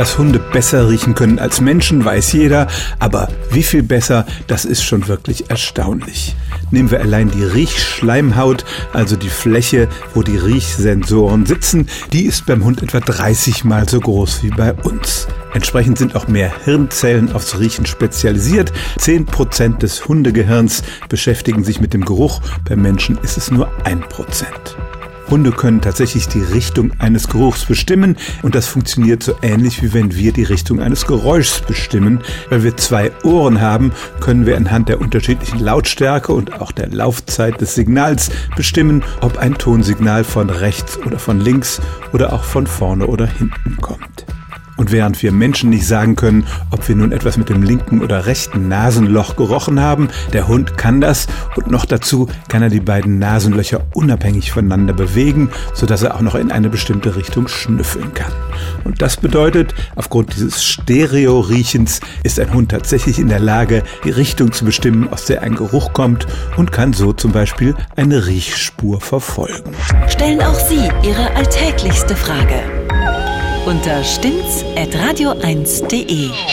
Dass Hunde besser riechen können als Menschen, weiß jeder, aber wie viel besser, das ist schon wirklich erstaunlich. Nehmen wir allein die Riechschleimhaut, also die Fläche, wo die Riechsensoren sitzen, die ist beim Hund etwa 30 mal so groß wie bei uns. Entsprechend sind auch mehr Hirnzellen aufs Riechen spezialisiert. 10% des Hundegehirns beschäftigen sich mit dem Geruch, beim Menschen ist es nur 1%. Hunde können tatsächlich die Richtung eines Geruchs bestimmen und das funktioniert so ähnlich wie wenn wir die Richtung eines Geräuschs bestimmen. Weil wir zwei Ohren haben, können wir anhand der unterschiedlichen Lautstärke und auch der Laufzeit des Signals bestimmen, ob ein Tonsignal von rechts oder von links oder auch von vorne oder hinten kommt. Und während wir Menschen nicht sagen können, ob wir nun etwas mit dem linken oder rechten Nasenloch gerochen haben, der Hund kann das und noch dazu kann er die beiden Nasenlöcher unabhängig voneinander bewegen, sodass er auch noch in eine bestimmte Richtung schnüffeln kann. Und das bedeutet, aufgrund dieses Stereo-Riechens ist ein Hund tatsächlich in der Lage, die Richtung zu bestimmen, aus der ein Geruch kommt und kann so zum Beispiel eine Riechspur verfolgen. Stellen auch Sie Ihre alltäglichste Frage unter stimmt's at radio1.de.